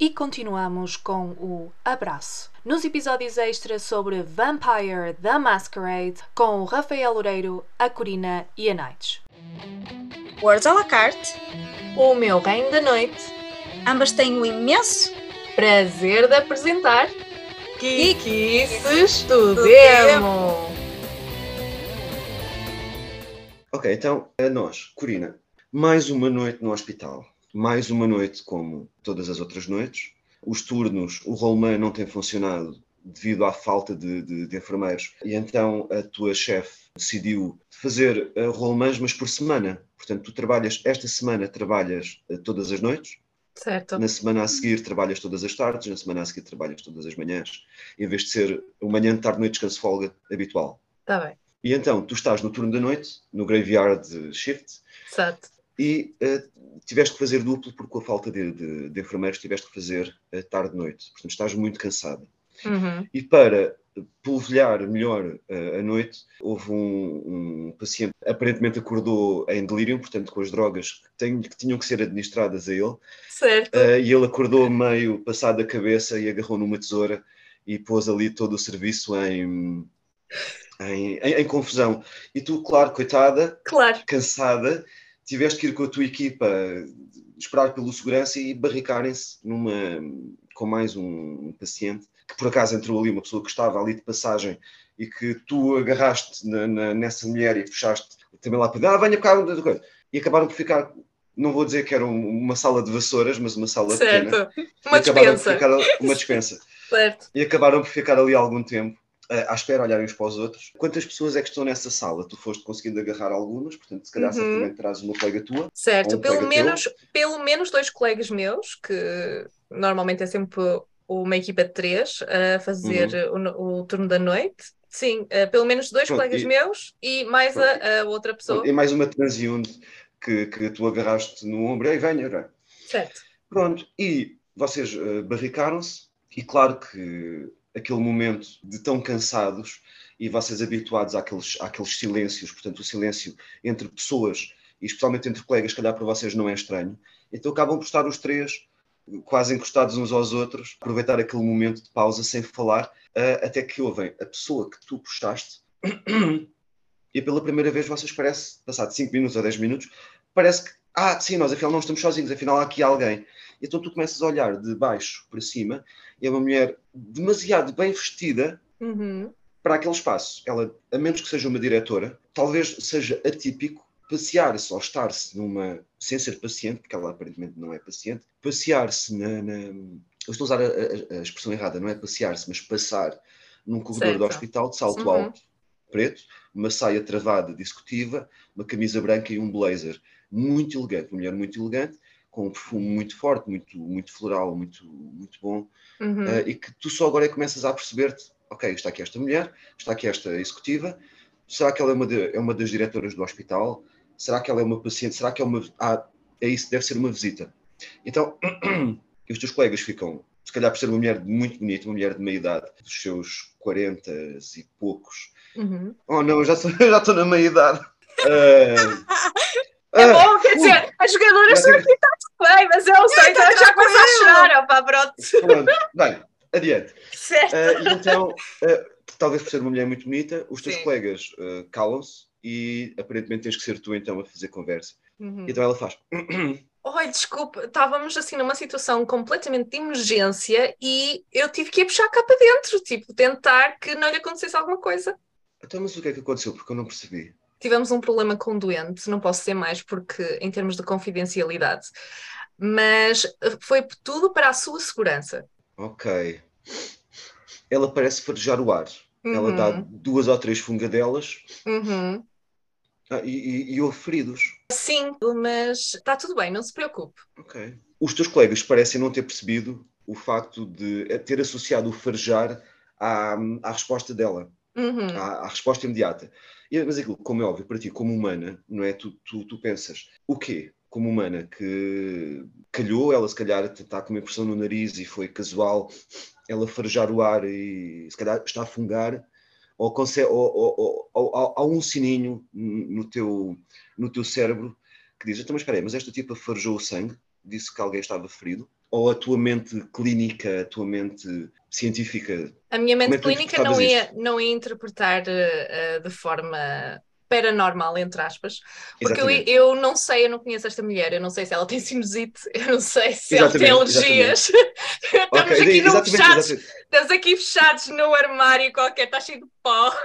E continuamos com o abraço. Nos episódios extras sobre Vampire The Masquerade, com o Rafael Loureiro, a Corina e a Nights. Words à la carte. O meu reino da noite. Ambas têm o imenso prazer de apresentar do do Demo. Ok, então, a nós, Corina, mais uma noite no hospital. Mais uma noite como todas as outras noites. Os turnos, o rollman não tem funcionado devido à falta de, de- de enfermeiros. E então a tua chefe decidiu fazer uh, mas por semana. Portanto, tu trabalhas, esta semana trabalhas uh, todas as noites, Certo. na semana a seguir trabalhas todas as tardes, na semana a seguir trabalhas todas as manhãs, em vez de ser o manhã, tarde, noite, descanso, folga habitual. Está bem. E então, tu estás no turno da noite, no graveyard shift, Certo. E eh, tiveste que fazer duplo porque com a falta de, de- de enfermeiros tiveste que fazer eh, tarde-noite. Portanto, estás muito cansada. Uhum. E para polvilhar melhor eh, a noite, houve um, um paciente aparentemente acordou em delírio, portanto, com as drogas que, têm- que tinham que ser administradas a ele, Certo. eh, e ele acordou meio passado a cabeça e agarrou numa tesoura e pôs ali todo o serviço em, em, em- em confusão. E tu, claro, coitada, Claro. cansada, tiveste que ir com a tua equipa esperar pelo segurança e barricarem-se numa com mais um, paciente que por acaso entrou ali uma pessoa que estava ali de passagem e que tu agarraste na- na- nessa mulher e puxaste também lá para ah, venha cá outra coisa. e acabaram por ficar não vou dizer que era um- uma sala de vassouras mas uma sala pequena Certo. E Uma dispensa. ficar- uma dispensa Certo. e acabaram por ficar ali algum tempo à espera, olharem uns para os outros. Quantas pessoas é que estão nessa sala? Tu foste conseguindo agarrar algumas, portanto, se calhar Uhum. certamente traz uma colega tua. Certo, um pelo teu. menos, pelo menos dois colegas meus, que normalmente é sempre uma equipa de três a fazer o, o turno da noite. Sim, eh, pelo menos dois Uhum. Pronto, colegas e- meus e mais a, a outra pessoa. E mais uma transiunde que, que tu agarraste no ombro. Ei, venha, venha. Certo. Pronto, e vocês eh, barricaram-se, e claro que aquele momento de tão cansados e vocês habituados àqueles, àqueles silêncios, portanto, o silêncio entre pessoas e especialmente entre colegas, calhar para vocês não é estranho, então acabam por estar os três quase encostados uns aos outros, aproveitar aquele momento de pausa sem falar, até que ouvem a pessoa que tu puxaste e pela primeira vez vocês parece, passado 5 minutos ou 10 minutos, parece que, ah, sim, nós afinal não estamos sozinhos, afinal há aqui alguém. Então tu começas a olhar de baixo para cima e é uma mulher demasiado bem vestida Uhum. para aquele espaço. Ela, a menos que seja uma diretora, talvez seja atípico passear-se ou estar-se numa, sem ser paciente, porque ela aparentemente não é paciente, passear-se na, na- eu estou a usar a, a- expressão errada, não é passear-se, mas passar num corredor Certo. do hospital de salto Uhum. alto, preto, uma saia travada discutiva, uma camisa branca e um blazer. Muito elegante, uma mulher muito elegante, com um perfume muito forte, muito, muito floral, muito, muito bom, Uhum. eh, e que tu só agora é que começas a perceber-te, ok, está aqui esta mulher, está aqui esta executiva, será que ela é uma, de- é uma das diretoras do hospital? Será que ela é uma paciente? Será que é uma... Ah, é isso, deve ser uma visita. Então, os teus colegas ficam, se calhar por ser uma mulher muito bonita, uma mulher de meia idade, dos seus 40 e poucos, Uhum. oh não, eu já estou, já na meia idade. Ah, É ah, bom, quer dizer, as jogadoras já estão tenho- aqui, está tudo bem, mas eu sei, eu já começo a chorar, opá, pronto. Pronto, bem, adiante. Certo. E então, ah, talvez por ser uma mulher muito bonita, os teus Sim. colegas ah, calam-se e aparentemente tens que ser tu então a fazer conversa. Uhum. Então ela faz. Oi, desculpa, estávamos assim numa situação completamente de emergência e eu tive que ir puxar cá para dentro, tipo, tentar que não lhe acontecesse alguma coisa. Então, mas o que é que aconteceu? Porque eu não percebi. Tivemos um problema com o doente, não posso dizer mais porque em termos de confidencialidade, mas eh, foi tudo para a sua segurança. Ok. Ela parece farejar o ar. Ela dá Uhum, duas ou três fungadelas uhum. ah, e, e, e houve feridos. Sim, mas está tudo bem, não se preocupe. Ok. Os teus colegas parecem não ter percebido o facto de eh, ter associado o farejar à, à resposta dela. Uhum. à, à resposta imediata. E, mas aquilo, como é óbvio, para ti, como humana, não é? Tu, tu, tu pensas, o quê? Como humana, que calhou, ela se calhar está com uma impressão no nariz e foi casual, ela farejar o ar e se calhar está a fungar, ou, consegue, ou, ou, ou, há um sininho no teu, no teu cérebro que diz, então mas espera aí, mas esta tipa farejou o sangue, disse que alguém estava ferido, ou a tua mente clínica, a tua mente científica? A minha mente é clínica não ia, não ia interpretar eh, de forma paranormal, entre aspas, porque eu, Exatamente. eu não sei, eu não conheço esta mulher, eu não sei se ela tem sinusite, eu não sei se ela tem Exatamente, alergias. Estamos Ok, aqui exatamente, fechados, exatamente. estamos aqui fechados no armário qualquer, está cheio de pó.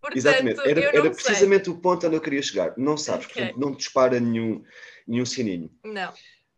Portanto, Exatamente. Era, eu era precisamente o ponto onde eu queria chegar. Não sabes, Ok. portanto, não dispara nenhum, nenhum sininho. Não.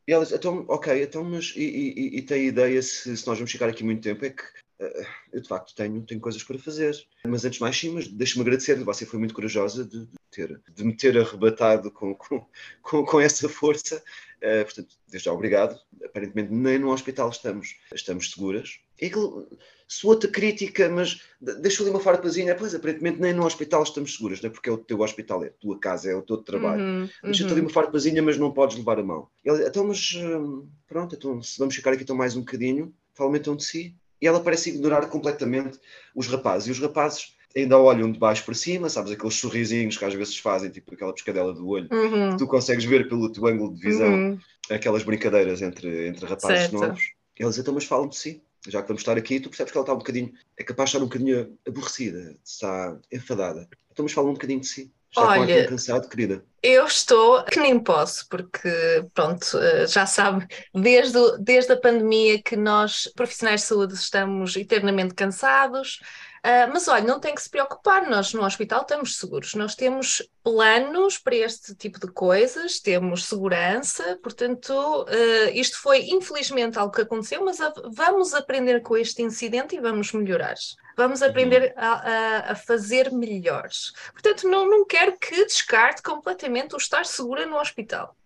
E elas, então, ok, então, mas e, e, e tem ideia se, se nós vamos ficar aqui muito tempo? É que eh, eu de facto tenho, tenho coisas para fazer. Mas antes de mais, sim, mas deixa-me agradecer, você foi muito corajosa de, de ter, de me ter arrebatado com, com, com, com essa força. Eh, portanto, desde já obrigado. Aparentemente, nem no hospital estamos, estamos seguras. E aquilo soa-te crítica, mas de- deixa ali uma farpazinha. Pois, aparentemente, nem no hospital estamos seguras, não é? Porque é o teu hospital, é a tua casa, é o teu trabalho. Uhum, Deixa-te uhum. ali uma farpazinha, mas não podes levar a mão. Ele, então, mas hum, pronto, então, se vamos ficar aqui então mais um bocadinho, fala-me então de si. E ela parece ignorar completamente os rapazes. E os rapazes ainda olham de baixo para cima, sabes, aqueles sorrisinhos que às vezes fazem, tipo aquela pescadela do olho. Uhum, Tu consegues ver pelo teu ângulo de visão uhum. aquelas brincadeiras entre, entre rapazes Certo. novos. Eles então, mas falam de si. Já que vamos estar aqui, tu percebes que ela está um bocadinho, é capaz de estar um bocadinho aborrecida, está enfadada. Então, mas fala um bocadinho de si. Está Olha, cansado, querida. Eu estou que nem posso, porque, pronto, eh, já sabe, desde, desde a pandemia que nós, profissionais de saúde, estamos eternamente cansados. Ah, mas olha, não tem que se preocupar, nós no hospital estamos seguros, nós temos planos para este tipo de coisas, temos segurança, portanto, eh, isto foi infelizmente algo que aconteceu, mas a- vamos aprender com este incidente e vamos melhorar. Vamos aprender a, a- a fazer melhores. Portanto, não, não quero que descarte completamente o estar segura no hospital.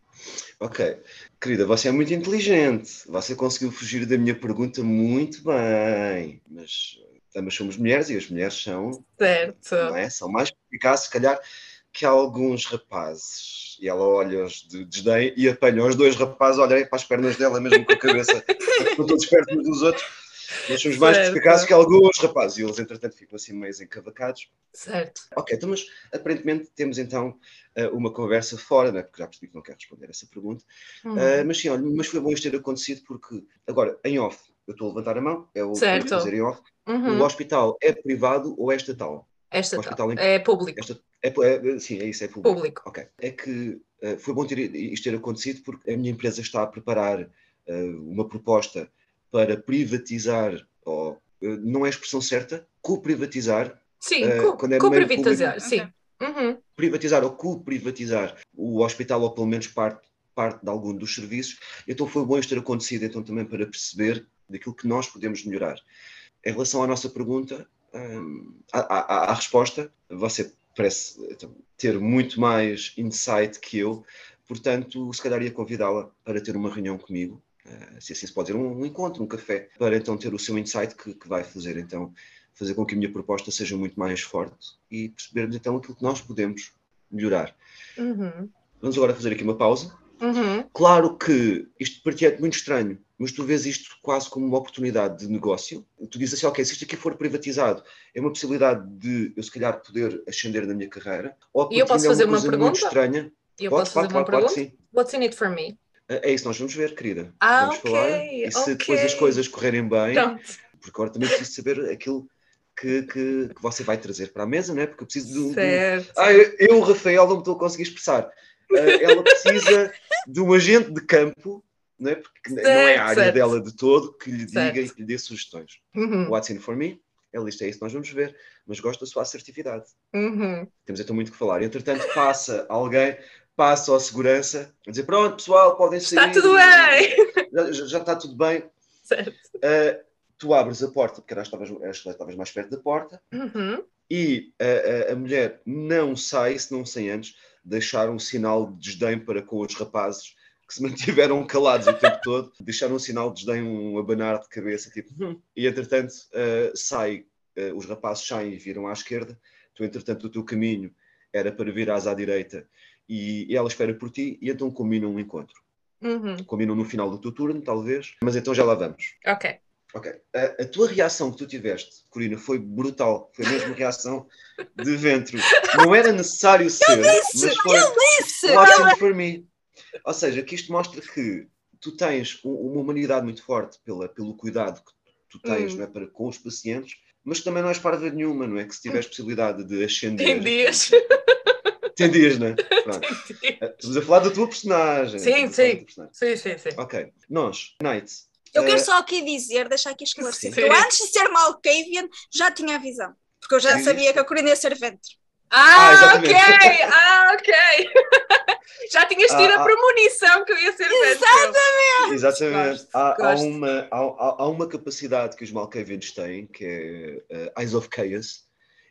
Ok. Querida, você é muito inteligente. Você conseguiu fugir da minha pergunta muito bem. Mas ambas somos mulheres e as mulheres são, Certo. é? São mais eficazes, se calhar, que alguns rapazes. E ela olha-os de desdém e apanha os dois rapazes a olharem para as pernas dela, mesmo com a cabeça. Estão todos perto uns dos outros. Nós somos mais eficazes que alguns rapazes. E eeles, entretanto, ficam assim meio encavacados. Certo. Ok, então, mas aparentemente temos então eh, uma conversa fora, né? porque já percebi que não quer responder essa pergunta. Hum. Uh, mas sim, olha, mas foi bom isto ter acontecido porque, agora, em off, eu estou a levantar a mão, é o que Certo. vou fazer em off. Uhum. O hospital é privado ou é estatal? Esta o hospital tal. em- É público. Esta, é, é- sim, é isso, é público. Público. Ok. É que uh, foi bom ter isto ter acontecido porque a minha empresa está a preparar uh, uma proposta para privatizar, ou uh, não é a expressão certa, co-privatizar, Sim, Eh, co- quando é meio co-privatizar, público. sim. Uhum. privatizar ou co-privatizar o hospital ou pelo menos parte, parte de algum dos serviços. Então foi bom isto ter acontecido então também para perceber daquilo que nós podemos melhorar. Em relação à nossa pergunta, hum, à, à- à resposta, você parece então, ter muito mais insight que eu, portanto, se calhar ia convidá-la para ter uma reunião comigo, eh, se assim se pode dizer, um, um encontro, um café, para então ter o seu insight que, que vai fazer então fazer com que a minha proposta seja muito mais forte e percebermos então aquilo que nós podemos melhorar. Uhum. Vamos agora fazer aqui uma pausa. Uhum. Claro que isto para ti é muito estranho, mas tu vês isto quase como uma oportunidade de negócio. Tu dizes assim, ok, se isto aqui for privatizado, é uma possibilidade de eu se calhar poder ascender na minha carreira. Ou E eu posso é fazer uma muito pergunta? estranha. Eu Pode, posso fazer pode, uma pode, pergunta? What's in it for me? É isso, nós vamos ver, querida. Ah, vamos ok, falar. E se depois ok. as coisas correrem bem, Pronto. porque agora também preciso saber aquilo que, que, que você vai trazer para a mesa, não é? Porque eu preciso de, um- de Certo. ah, eu, eu, Rafael, não me estou a conseguir expressar. Ah, ela precisa de um agente de campo, não é? Porque não é a área certo. dela de todo, que lhe diga Certo. e que lhe dê sugestões. Uhum. What's in for me? Ela diz, é isso que nós vamos ver, mas gosto da sua assertividade. Uhum. Temos então muito que falar. Entretanto, passa alguém, passa ao segurança, a dizer, pronto, pessoal, podem sair. Está tudo bem. Já, já- já está tudo bem. Certo. Ah, tu abres a porta, porque já estavas, estavas mais perto da porta, Uhum. e a, a- a mulher não sai se não sem antes deixar um sinal de desdém para com os rapazes que se mantiveram calados o tempo todo, deixaram um sinal de desdém, um abanar de cabeça, tipo, "Hum." e entretanto uh, sai, uh, os rapazes saem e viram à esquerda, tu entretanto o teu caminho era para virares à direita e, e ela espera por ti e então combinam um encontro. Uhum. Combinam no final do teu turno, talvez, mas então já lá vamos. Ok. Ok. A, a tua reação que tu tiveste, Corina, foi brutal. Foi mesmo reação de ventre. Não era necessário ser, disse, mas foi Eu disse! watching for me. Ou seja, que isto mostra que tu tens um- uma humanidade muito forte pela, pelo cuidado que tu tens Hum. não é, para, com os pacientes, mas também não és parva nenhuma, não é? Que se tiveres possibilidade de ascender. Tem dias. Tem dias, não é? Pronto. Estamos a falar da tua personagem. Sim, sim. personagem. Sim, sim, sim. Ok. Nós, Knight. Eu quero eh, só aqui dizer, deixar aqui esclarecido, Sim. que eu antes de ser Malkavian já tinha a visão. Porque eu já Sim. sabia que a Corina ia ser ventre. Ah, Ah, ok! Ah, ok! Tido Ah, a ah. premonição que eu ia ser Exatamente! Exatamente. Gosto, há, há gosto. uma, há, há- há uma capacidade que os Malkavians têm, que é eh, Eyes of Chaos,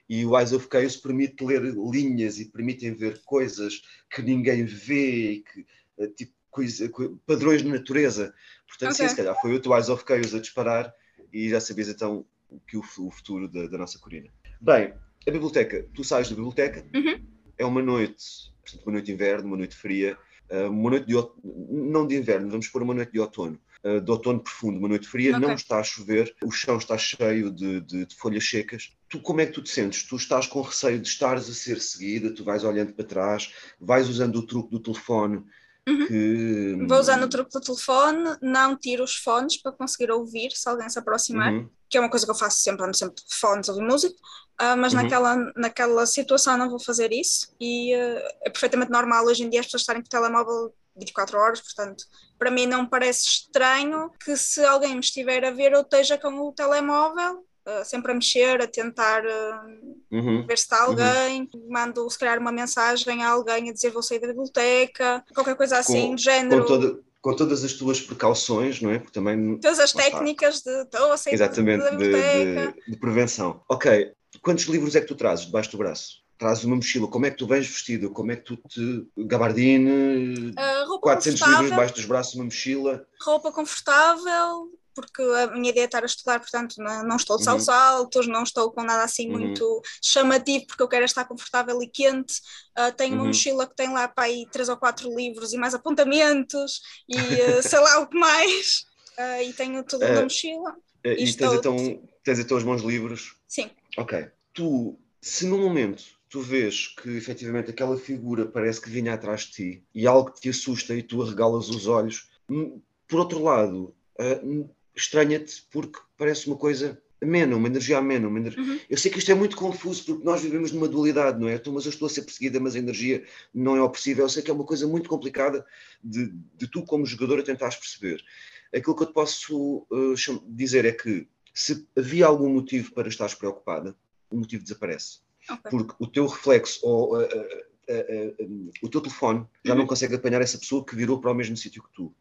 e o Eyes of Chaos permite ler linhas e permitem ver coisas que ninguém vê, que, eh, tipo coisa, co- padrões de natureza. Portanto, sim, Ok. se calhar foi o teu Eyes of Chaos a disparar e já sabias então o que o, o futuro da, da nossa Corina. Bem, a biblioteca, tu sais da biblioteca, Uhum. é uma noite, portanto, uma noite de inverno, uma noite fria, Uh, uma noite de não de inverno, vamos pôr uma noite de outono, uh, de outono profundo, uma noite fria, Ok. não está a chover, o chão está cheio de, de- de folhas secas. Tu como é que tu te sentes? Tu estás com receio de estares a ser seguida, tu vais olhando para trás, vais usando o truque do telefone Uhum. que Vou usando o truque do telefone, não tiro os fones para conseguir ouvir se alguém se aproximar, Uhum. Que é uma coisa que eu faço sempre, ando sempre de fones ouvir música, ah, mas Uhum. naquela, naquela situação não vou fazer isso e ah, é perfeitamente normal hoje em dia as pessoas estarem com o telemóvel 24 horas, portanto, para mim não parece estranho que se alguém me estiver a ver eu esteja com o telemóvel. ah, sempre a mexer, a tentar ah, Uhum. ver se está alguém, mando se calhar uma mensagem a alguém a dizer vou sair da biblioteca, qualquer coisa assim, Com- género. Com, toda- com todas as tuas precauções, não é? Porque também Todas as está. técnicas de estou a sair Exatamente, da de, biblioteca. de- de prevenção. Ok, quantos livros é que tu trazes debaixo do braço? Trazes uma mochila, como é que tu vens vestido? Como é que tu te. gabardine, roupa 400 livros debaixo dos braços, uma mochila. roupa confortável, porque a minha ideia é estar a estudar, portanto não, não estou de saltos Uhum. altos, não estou com nada assim Uhum. muito chamativo, porque eu quero estar confortável e quente. Ah, tenho uma Uhum. mochila que tem lá para aí três ou quatro livros e mais apontamentos e ah, sei lá o que mais. Ah, e tenho tudo na mochila. E tens é então, tens então os bons livros. Sim. Ok. Tu, se no momento tu vês que efetivamente aquela figura parece que vinha atrás de ti e algo te assusta e tu arregalas os olhos, hum, por outro lado, hum, estranha-te porque parece uma coisa amena, uma energia amena. Uma ener- Uhum. Eu sei que isto é muito confuso porque nós vivemos numa dualidade, não é? Então, mas eu estou a ser perseguida, mas a energia não é opressiva. Eu sei que é uma coisa muito complicada de, de tu, como jogador, a tentares perceber. Aquilo que eu te posso uh, dizer é que se havia algum motivo para estares preocupada, o motivo desaparece. Ok. Porque o teu reflexo ou uh, uh, uh, um, o teu telefone já não consegue apanhar essa pessoa que virou para o mesmo sítio que tu.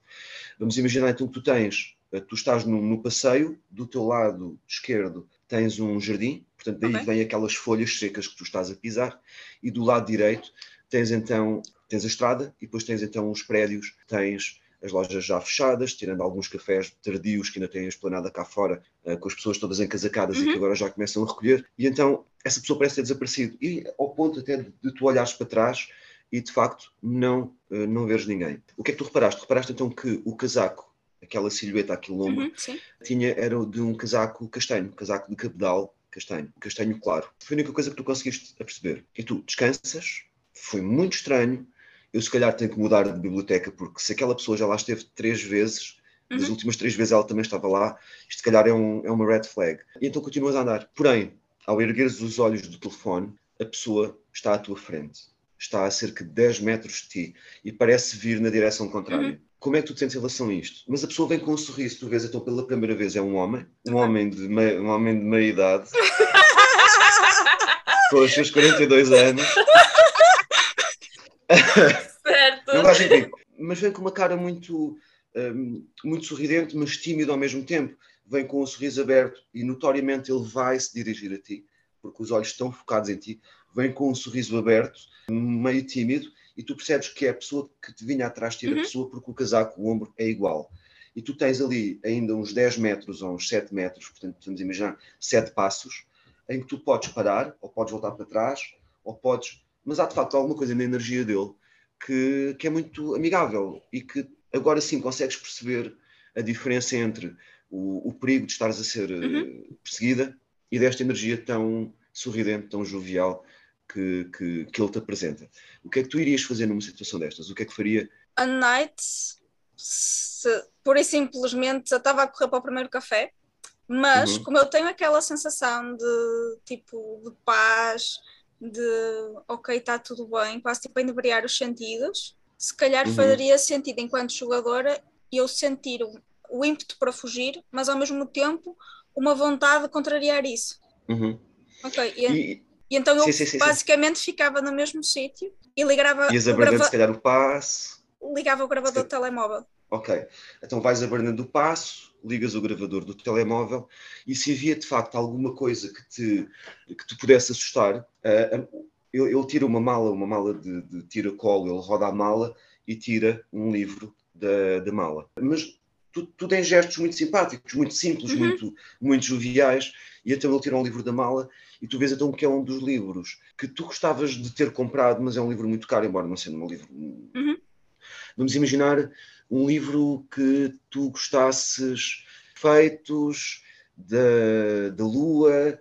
Vamos imaginar então que tu tens, uh, tu estás no, no passeio, do teu lado esquerdo tens um jardim, portanto daí Ok. vem aquelas folhas secas que tu estás a pisar, e do lado direito tens então tens a estrada e depois tens então os prédios, tens as lojas já fechadas, tirando alguns cafés tardios que ainda têm a esplanada cá fora, eh, com as pessoas todas encasacadas e Uhum. que agora já começam a recolher, e então essa pessoa parece ter desaparecido. E ao ponto até de, de tu olhares para trás e de facto não, eh, não veres ninguém. O que é que tu reparaste? Reparaste então que o casaco, aquela silhueta aqui longa, Uhum, tinha, era de um casaco castanho, casaco de cabedal castanho, castanho claro. Foi a única coisa que tu conseguiste perceber. E tu descansas, foi muito estranho. Eu se calhar tenho que mudar de biblioteca, porque se aquela pessoa já lá esteve três vezes, das Uhum. últimas três vezes ela também estava lá, isto se calhar é, um, é uma red flag. E então continuas a andar. Porém, ao ergueres os olhos do telefone, a pessoa está à tua frente. Está a cerca de 10 metros de ti e parece vir na direção contrária. Uhum. Como é que tu te sentes em relação a isto? Mas a pessoa vem com um sorriso, tu vês então pela primeira vez é um homem, um homem de meia, um homem de meia idade, com os seus 42 anos, Certo. não vais enfim, mas vem com uma cara muito, hum, muito sorridente, mas tímido ao mesmo tempo. Vem com um sorriso aberto e notoriamente ele vai se dirigir a ti, porque os olhos estão focados em ti. Vem com um sorriso aberto, meio tímido, e tu percebes que é a pessoa que te vinha atrás de ti, era a Uhum. pessoa, porque o casaco, o ombro é igual. E tu tens ali ainda uns 10 metros ou uns 7 metros, portanto, vamos imaginar 7 passos, em que tu podes parar, ou podes voltar para trás, ou podes. Mas há de facto alguma coisa na energia dele que, que é muito amigável e que agora sim consegues perceber a diferença entre o, o perigo de estares a ser eh, perseguida e desta energia tão sorridente, tão jovial que, que, que ele te apresenta. O que é que tu irias fazer numa situação destas? O que é que faria? A Night se pura e simplesmente eu estava a correr para o primeiro café, mas Uhum. como eu tenho aquela sensação de tipo de paz, de ok, está tudo bem, quase tipo a inebriar os sentidos, se calhar Uhum. faria sentido enquanto jogadora eu sentir o, o ímpeto para fugir, mas ao mesmo tempo uma vontade de contrariar isso. Uhum. Ok, e, E e então eu Sim, sim, sim, basicamente ficava no mesmo sítio e ligava, ias abrandando grava- se calhar o passo. ligava o gravador do telemóvel. Ok. Então vais abrandando o passo, ligas o gravador do telemóvel e se havia de facto alguma coisa que te, que te pudesse assustar, ah, ah, ele, ele tira uma mala, uma mala de, de tira-colo, ele roda a mala e tira um livro da, da mala. Mas tu, tu tens gestos muito simpáticos, muito simples, Uhum. muito, muito joviais, e então ele tira um livro da mala e tu vês então que é um dos livros que tu gostavas de ter comprado, mas é um livro muito caro, embora não sendo um livro. Uhum. Vamos imaginar um livro que tu gostasses feitos da, da Lua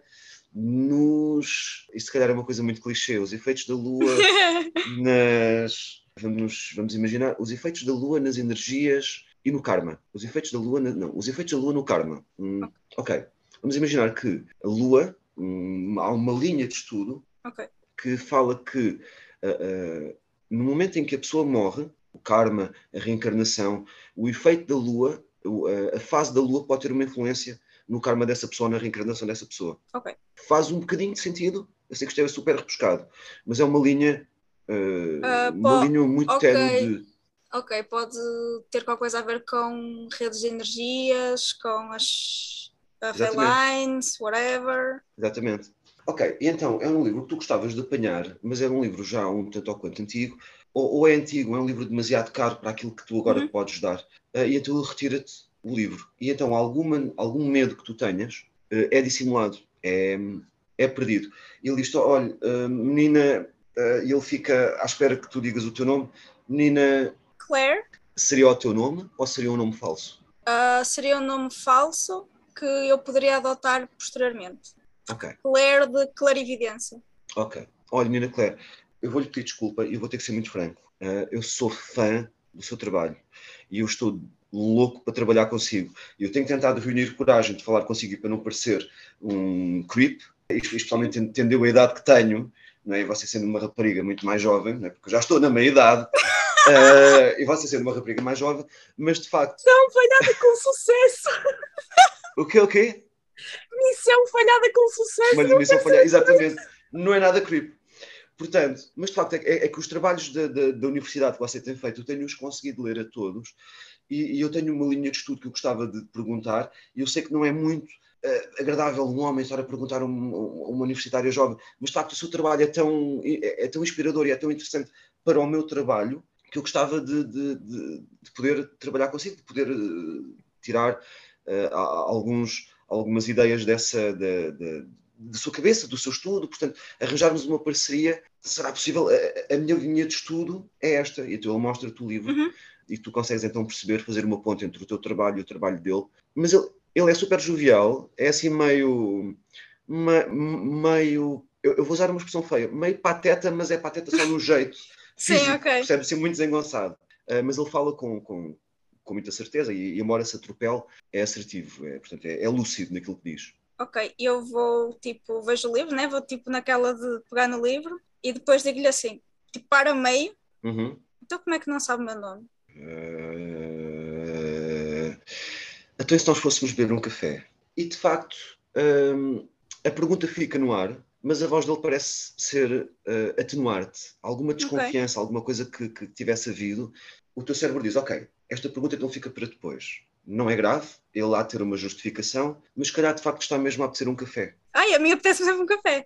nos. Isso se calhar é uma coisa muito clichê, os efeitos da Lua nas. Vamos, vamos imaginar os efeitos da Lua nas energias e no karma. Os efeitos da Lua. na- não, os efeitos da Lua no karma. Hum, ok. Vamos imaginar que a Lua, hum, há uma linha de estudo ok. que fala que ah, ah, no momento em que a pessoa morre, o karma, a reencarnação, o efeito da lua, a, fase da lua pode ter uma influência no karma dessa pessoa, na reencarnação dessa pessoa. Ok. Faz um bocadinho de sentido. Eu sei que isto é super repescado, mas é uma linha, ah, Ah, uma linha muito ok. ténue de. Ok, pode ter qualquer coisa a ver com redes de energias, com as uh, lines, whatever. Exatamente. Ok, então é um livro que tu gostavas de apanhar, mas é um livro já um tanto ou quanto antigo, ou, ou é antigo, é um livro demasiado caro para aquilo que tu agora Uhum. podes dar, Ah, e então ele retira-te o livro. E então alguma, algum medo que tu tenhas ah, é dissimulado, é, é perdido. E ele diz: olha, ah, menina, e ele fica à espera que tu digas o teu nome, menina, Claire seria o teu nome ou seria um nome falso? uh, seria um nome falso que eu poderia adotar posteriormente. Ok. Claire de clarividência. Ok. Olha, menina Claire, eu vou-lhe pedir desculpa e eu vou ter que ser muito franco. Ah, eu sou fã do seu trabalho e eu estou louco para trabalhar consigo. Eu tenho tentado reunir coragem de falar consigo para não parecer um creep, especialmente entendeu a idade que tenho, não é? e você sendo uma rapariga muito mais jovem, é? porque eu já estou na meia-idade, ah, e você sendo uma rapariga mais jovem, mas de facto, Missão falhada com sucesso! o quê, o quê? Missão falhada com sucesso! Uma dimensão falhar. Exatamente. Não é nada creep. Portanto, mas de facto é, é que os trabalhos da, da, da universidade que você tem feito, eu tenho-os conseguido ler a todos e, e eu tenho uma linha de estudo que eu gostava de perguntar e eu sei que não é muito eh, agradável um homem estar a perguntar a um- uma universitária jovem, mas de facto o seu trabalho é tão, é, é tão inspirador e é tão interessante para o meu trabalho que eu gostava de, de- de- de poder trabalhar consigo, de poder eh, tirar a- alguns, algumas ideias dessa da, da, sua cabeça, do seu estudo, portanto, arranjarmos uma parceria, será possível? A, a minha linha de estudo é esta, e então ele mostra-te o livro Uhum. e tu consegues então perceber, fazer uma ponte entre o teu trabalho e o trabalho dele. Mas ele, ele é super jovial, é assim meio. me- meio. Eu, eu vou usar uma expressão feia, meio pateta, mas é pateta só no jeito. Sim, físico, ok. Percebe ser muito desengonçado. Ah, mas ele fala com, com, com muita certeza e, e embora se atropele, é assertivo, é, portanto, é, é lúcido naquilo que diz. Ok, eu vou, tipo, vejo o livro, né? Vou, tipo, naquela de pegar no livro e depois digo-lhe assim, tipo, para meio, Uhum. então como é que não sabe o meu nome? Eh, Então, se nós fôssemos beber um café? E de facto, hum, a pergunta fica no ar, mas a voz dele parece ser eh, atenuar-te. Alguma desconfiança, alguma coisa que, que tivesse havido. O teu cérebro diz: Ok, esta pergunta então fica para depois. Não é grave, ele há de ter uma justificação, mas se calhar de facto está mesmo a apetecer um café. Ai, a mim apetece fazer um café.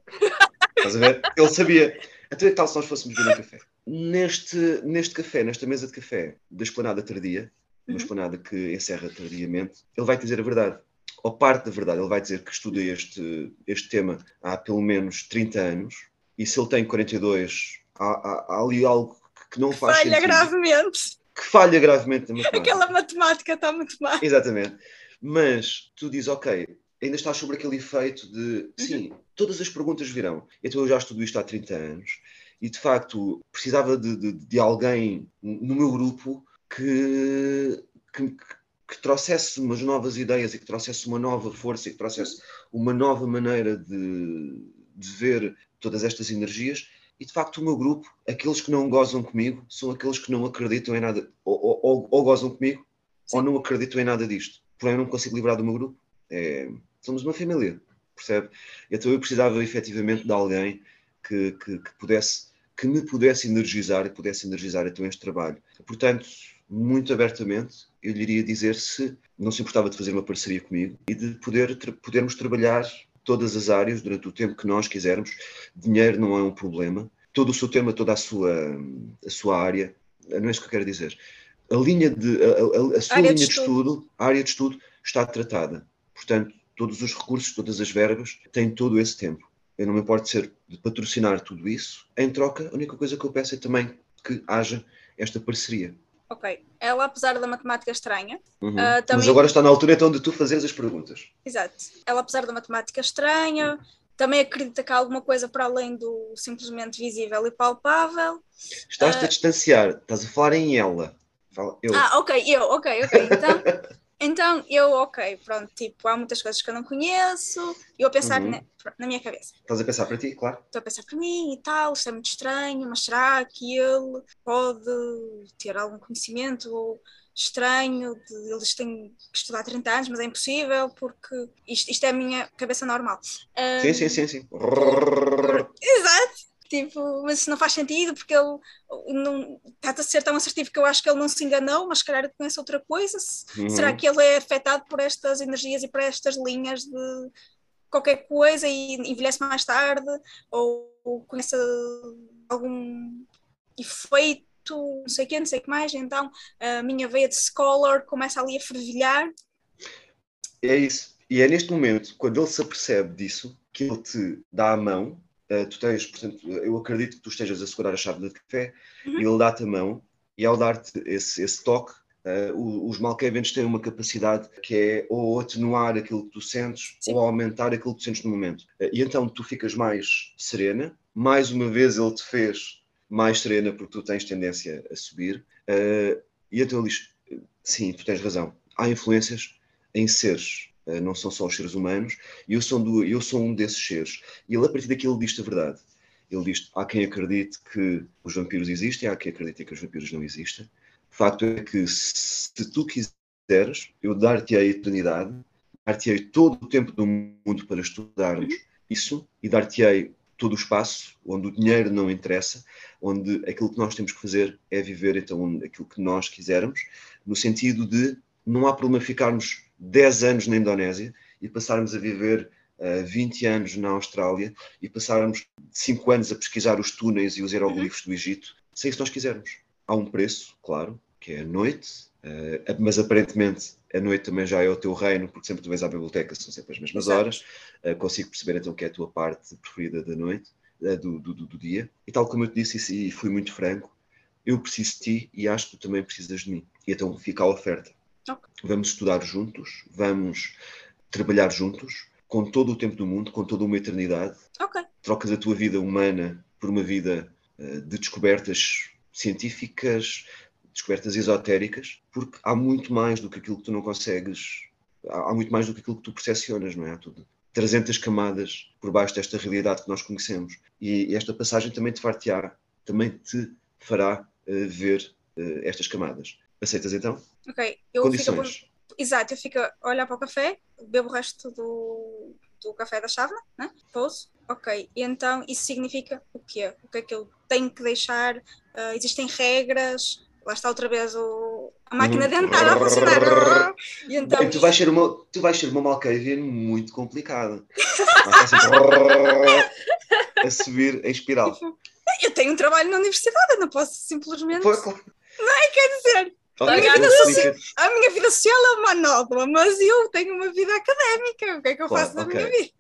Estás a ver? Ele sabia. Então, e tal se nós fôssemos beber um café? Neste, neste café, nesta mesa de café da esplanada tardia, uma Uhum. esplanada que encerra tardiamente, ele vai dizer a verdade. Ou parte da verdade. Ele vai dizer que estuda este, este tema há pelo menos 30 anos e se ele tem 42, há, há, há ali algo que não faz Falha sentido. gravemente. Que falha gravemente na matemática. Aquela matemática está muito má. Exatamente. Mas tu dizes, ok, ainda estás sobre aquele efeito de sim, todas as perguntas virão. Então eu já estudo isto há 30 anos e de facto precisava de, de, de alguém no meu grupo que, que, que trouxesse umas novas ideias e que trouxesse uma nova força e que trouxesse uma nova maneira de, de ver todas estas energias. E de facto, o meu grupo, aqueles que não gozam comigo, são aqueles que não acreditam em nada, ou, ou, ou gozam comigo, Sim. ou não acreditam em nada disto. Porém, eu não consigo livrar do meu grupo. É, somos uma família, percebe? Então eu precisava efetivamente de alguém que, que, que, pudesse, que me pudesse energizar e pudesse energizar então este trabalho. Portanto, muito abertamente, eu lhe iria dizer se não se importava de fazer uma parceria comigo e de poder podermos trabalhar todas as áreas durante o tempo que nós quisermos. Dinheiro não é um problema. Todo o seu tema, toda a sua, a sua área, não é isso que eu quero dizer. A linha de, a, a, a sua área linha de estudo. de estudo, a área de estudo está tratada. Portanto, todos os recursos, todas as verbas têm todo esse tempo. Eu não me importo de, ser, de patrocinar tudo isso. Em troca, a única coisa que eu peço é também que haja esta parceria. Ok. Ela, apesar da matemática estranha. Uhum. Uh, também... Mas agora está na altura então de tu fazeres as perguntas. Exato. Ela, apesar da matemática estranha, também acredita que há alguma coisa para além do simplesmente visível e palpável. Estás-te uh... a distanciar, estás a falar em ela. Fala, eu. Ah, ok, eu, ok, ok. Então. Então eu, ok, pronto, tipo, há muitas coisas que eu não conheço, e eu a pensar uhum. na, na, minha cabeça. Estás a pensar para ti, claro. Estou a pensar para mim e tal, isto é muito estranho, mas será que ele pode ter algum conhecimento estranho, de, eles têm que estudar 30 anos, mas é impossível porque isto, isto é a minha cabeça normal. Um, sim, sim, sim, sim. Exato. Tipo, mas isso não faz sentido porque ele não está a ser tão assertivo que eu acho que ele não se enganou, mas se calhar conhece outra coisa. Uhum. Será que ele é afetado por estas energias e por estas linhas de qualquer coisa e envelhece mais tarde? Ou, ou conhece algum efeito, não sei o que, não sei o que mais? Então a minha veia de scholar começa ali a fervilhar. É isso. E é neste momento, quando ele se apercebe disso, que ele te dá a mão Uh, tu tens, portanto, eu acredito que tu estejas a segurar a chave de café uhum. e ele dá-te a mão, e ao dar-te esse, esse toque, uh, os Malkavians têm uma capacidade que é ou atenuar aquilo que tu sentes Sim. ou aumentar aquilo que tu sentes no momento. Uh, e então tu ficas mais serena, mais uma vez ele te fez mais serena porque tu tens tendência a subir, e então ele diz: sim, tu tens razão, há influências em seres eh, não são só os seres humanos, e eu sou, do, eu sou um desses seres. E ele, a partir daqui, ele diz a verdade. Ele diz: há quem acredite que os vampiros existem, há quem acredite que os vampiros não existem. O facto é que, se tu quiseres, eu dar-te a eternidade, dar-te-ei todo o tempo do mundo para estudarmos isso e dar-te-ei todo o espaço onde o dinheiro não interessa, onde aquilo que nós temos que fazer é viver então aquilo que nós quisermos, no sentido de não há problema ficarmos 10 anos na Indonésia e passarmos a viver uh, eh, 20 anos na Austrália e passarmos 5 anos a pesquisar os túneis e os hieroglifos do Egito, se é isso nós quisermos. Há um preço, claro, que é a noite, uh, mas aparentemente a noite também já é o teu reino, porque sempre tu vais à biblioteca, são sempre as mesmas horas. Uh, consigo perceber então que é a tua parte preferida da noite, do, do, do, dia. E tal como eu te disse e fui muito franco, eu preciso de ti e acho que tu também precisas de mim. E então fica a oferta Okay. Vamos estudar juntos, vamos trabalhar juntos, com todo o tempo do mundo, com toda uma eternidade. Okay. Trocas a tua vida humana por uma vida uh, de descobertas científicas, descobertas esotéricas, porque há muito mais do que aquilo que tu não consegues, há, há muito mais do que aquilo que tu percepcionas, não é? Há tudo. 300 camadas por baixo desta realidade que nós conhecemos. E esta passagem também te fará, também te fará uh, ver uh, estas camadas. Aceitas então? Ok. Eu Condições. Fico, exato, eu fico a olhar para o café, bebo o resto do, do café da chávena, né? pouso. Ok, e então isso significa o quê? O que é que eu tenho que deixar? Uh, existem regras? Lá está outra vez o, a máquina uhum. dentária a funcionar. e então... Bem, tu, vais ser uma, tu vais ser uma Malkavian muito complicada. a subir em espiral. Eu tenho um trabalho na universidade, eu não posso simplesmente. Foi, claro. Não é, quer dizer, a minha, vida social, a minha vida social é uma nódoa, mas eu tenho uma vida académica. O que é que eu claro, faço na okay. minha vida?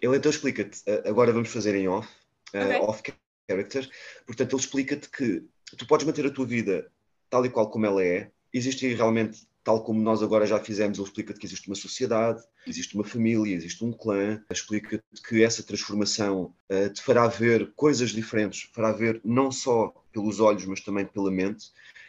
Ele então explica-te, agora vamos fazer em off, okay. uh, off character. Portanto, ele explica-te que tu podes manter a tua vida tal e qual como ela é. Existe realmente, tal como nós agora já fizemos, ele explica-te que existe uma sociedade, existe uma família, existe um clã. Explica-te que essa transformação uh, te fará ver coisas diferentes, fará ver não só pelos olhos, mas também pela mente.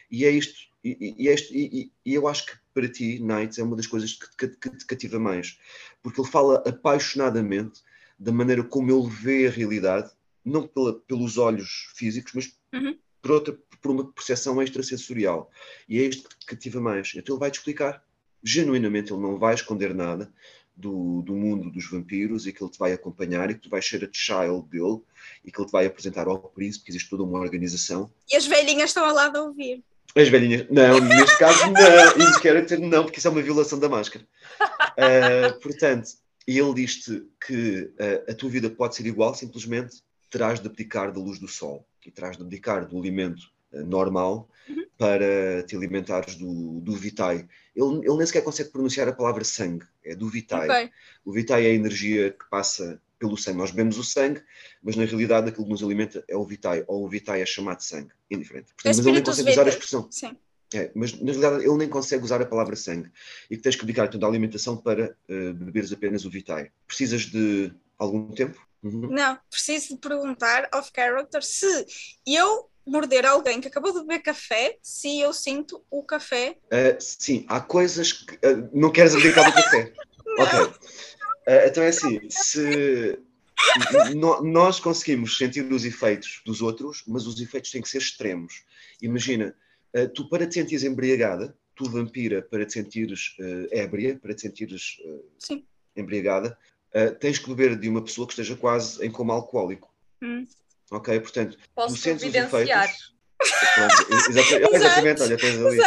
E é isto E, e, este, e, e, eu acho que para ti, Nights, é uma das coisas que, que, que te cativa mais, porque ele fala apaixonadamente da maneira como ele vê a realidade, não pela, pelos olhos físicos, mas Uhum. por, outra, por uma percepção extrasensorial. E é isto que te cativa mais. Então ele vai-te explicar. Genuinamente, ele não vai esconder nada do, do mundo dos vampiros e que ele te vai acompanhar e que tu vais ser a child dele e que ele te vai apresentar ao príncipe, que existe toda uma organização. E as velhinhas estão ao lado a ouvir. As velhinhas, não, neste caso não, e quero dizer não, porque isso é uma violação da máscara. Uh, portanto, ele diz-te que uh, a tua vida pode ser igual, simplesmente terás de abdicar da luz do sol e terás de abdicar do alimento uh, normal Uhum. para te alimentares do, do Vitae. Ele, ele nem sequer consegue pronunciar a palavra sangue, é do Vitae. Ok. O Vitae é a energia que passa pelo sangue. Nós bebemos o sangue, mas na realidade aquilo que nos alimenta é o Vitae, ou o Vitae é chamado sangue, indiferente. Portanto, mas ele nem consegue usar a expressão. Sim. É, mas na realidade ele nem consegue usar a palavra sangue e que tens que dedicar toda a alimentação para uh, beberes apenas o Vitae. Precisas de algum tempo? Uhum. Não, preciso de perguntar off character se eu morder alguém que acabou de beber café, se eu sinto o café. Uh, sim, há coisas que uh, não queres abdicar do café. ok. Uh, então é assim, se no, nós conseguimos sentir os efeitos dos outros, mas os efeitos têm que ser extremos. Imagina, uh, tu para te sentires embriagada, tu vampira para te sentires uh, ébria, para te sentires uh, embriagada, tens que beber de uma pessoa que esteja quase em coma alcoólico. Hum. Ok? Portanto, Posso tu sentes os efeitos. Pronto, exatamente, exatamente, olha, tens ali,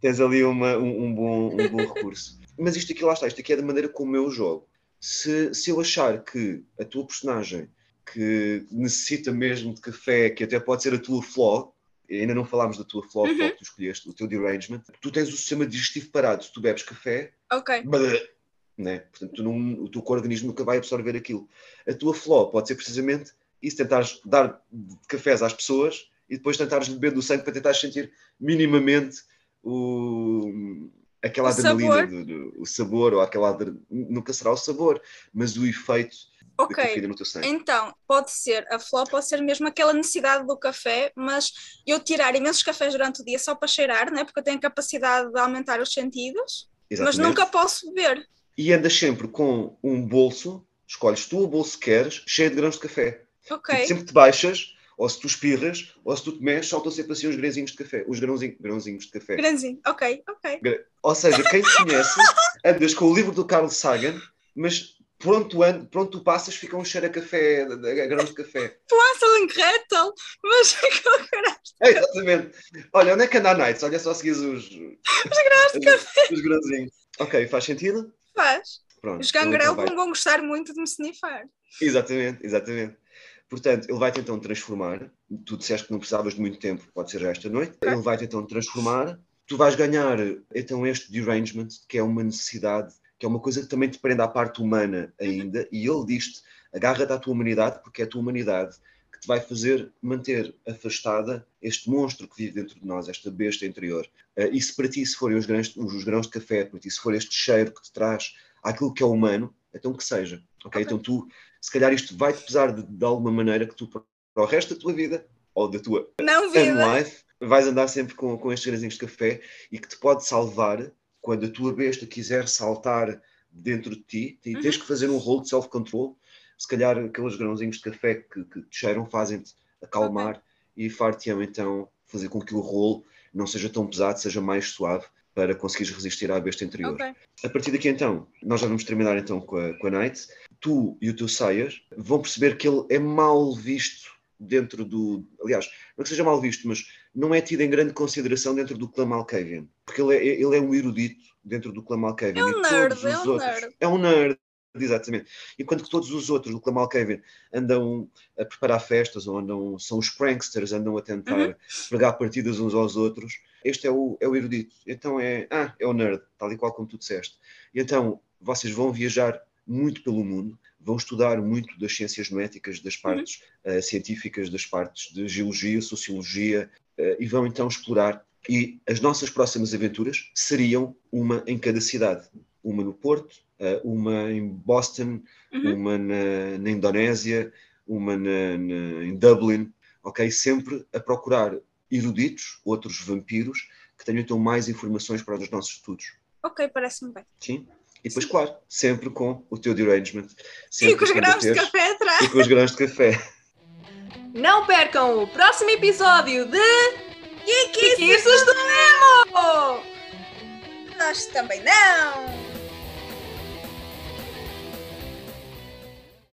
tens ali uma, um, um bom, um bom recurso. Mas isto aqui, lá está, isto aqui é da maneira como eu jogo. Se, se eu achar que a tua personagem que necessita mesmo de café, que até pode ser a tua flaw, ainda não falámos da tua flaw, Uhum. flaw que tu escolheste, o teu derangement, tu tens o sistema digestivo parado. Se tu bebes café, Ok. bleh, né? Portanto, tu não, o teu organismo nunca vai absorver aquilo. A tua flaw pode ser precisamente isso, tentares dar cafés às pessoas e depois tentares beber do sangue para tentares sentir minimamente o, aquela O adrenalina, sabor. do, do- o sabor, ou aquela adre- nunca será o sabor, mas o efeito da Ok. cafeína no teu sangue. Então, pode ser, a flor pode ser mesmo aquela necessidade do café, mas eu tirar imensos cafés durante o dia só para cheirar, né? porque eu tenho a capacidade de aumentar os sentidos, mas Exatamente. nunca posso beber. E andas sempre com um bolso, escolhes tu o bolso que queres, cheio de grãos de café. Ok. Tipo, sempre te baixas, ou se tu espirras, ou se tu te mexes, saltam sempre assim os grãozinhos de café. Os grãozinhos, grãozinhos de café. Grandinho. Ok, ok. Ou seja, quem te conhece, andas com o livro do Carl Sagan, mas pronto, and, pronto tu passas, fica um cheiro a café, a grãos de café. Hansel and Gretel, mas ficou caralho. É, exatamente. Olha, onde é que anda a Nights? Olha só seguis os, os grãos de café. Os grãozinhos. Ok, faz sentido? Faz. Pronto. Os gangrel vão gostar muito de me snifar. Exatamente, exatamente. Portanto, ele vai-te então transformar. Tu disseste que não precisavas de muito tempo, pode ser já esta noite. Ele vai-te então transformar. Tu vais ganhar então este derangement, que é uma necessidade, que é uma coisa que também te prende à parte humana ainda. E ele diz-te: agarra-te à tua humanidade, porque é a tua humanidade que te vai fazer manter afastada este monstro que vive dentro de nós, esta besta interior. Eh, e se para ti se forem os grãos, os grãos de café, para ti se for este cheiro que te traz àquilo que é humano, então que seja. ok? Ok. Então tu, se calhar isto vai-te pesar de, de alguma maneira que tu, para o resto da tua vida, ou da tua Não vida. life, vais andar sempre com, com estes grãozinhos de café e que te pode salvar quando a tua besta quiser saltar dentro de ti e tens que fazer um rolo de self-control. Se calhar aqueles grãozinhos de café que, que te cheiram fazem-te acalmar e far-te-ão então fazer com que o rolo não seja tão pesado, seja mais suave para conseguires resistir à besta interior. Ok. A partir daqui então, nós já vamos terminar então com a, com a Night. Tu e o teu Sayas vão perceber que ele é mal visto dentro do. Aliás, não que seja mal visto, mas não é tido em grande consideração dentro do clã Malkavian. Porque ele é, ele é um erudito dentro do clã Malkavian. É um e nerd, todos é um outros- nerd. É um nerd, exatamente. Enquanto que todos os outros do clã Malkavian andam a preparar festas, ou andam, são os pranksters, andam a tentar Uhum. pregar partidas uns aos outros. Este é o, é o erudito. Então é, ah, é o nerd, tal e qual como tu disseste. E então vocês vão viajar muito pelo mundo, vão estudar muito das ciências noéticas, das partes eh, científicas, das partes de geologia, sociologia, eh, e vão então explorar. E as nossas próximas aventuras seriam uma em cada cidade. Uma no Porto, eh, uma em Boston, Uhum. uma na, na Indonésia, uma na- na- em Dublin, ok? Sempre a procurar eruditos, outros vampiros, que tenham então mais informações para os nossos estudos. Ok, parece-me bem. Sim? E depois, claro, sempre com o teu derangement. E com os grãos de café atrás. E com os grãos de café. Não percam o próximo episódio de Que que Isso do Nemo! Nós também não!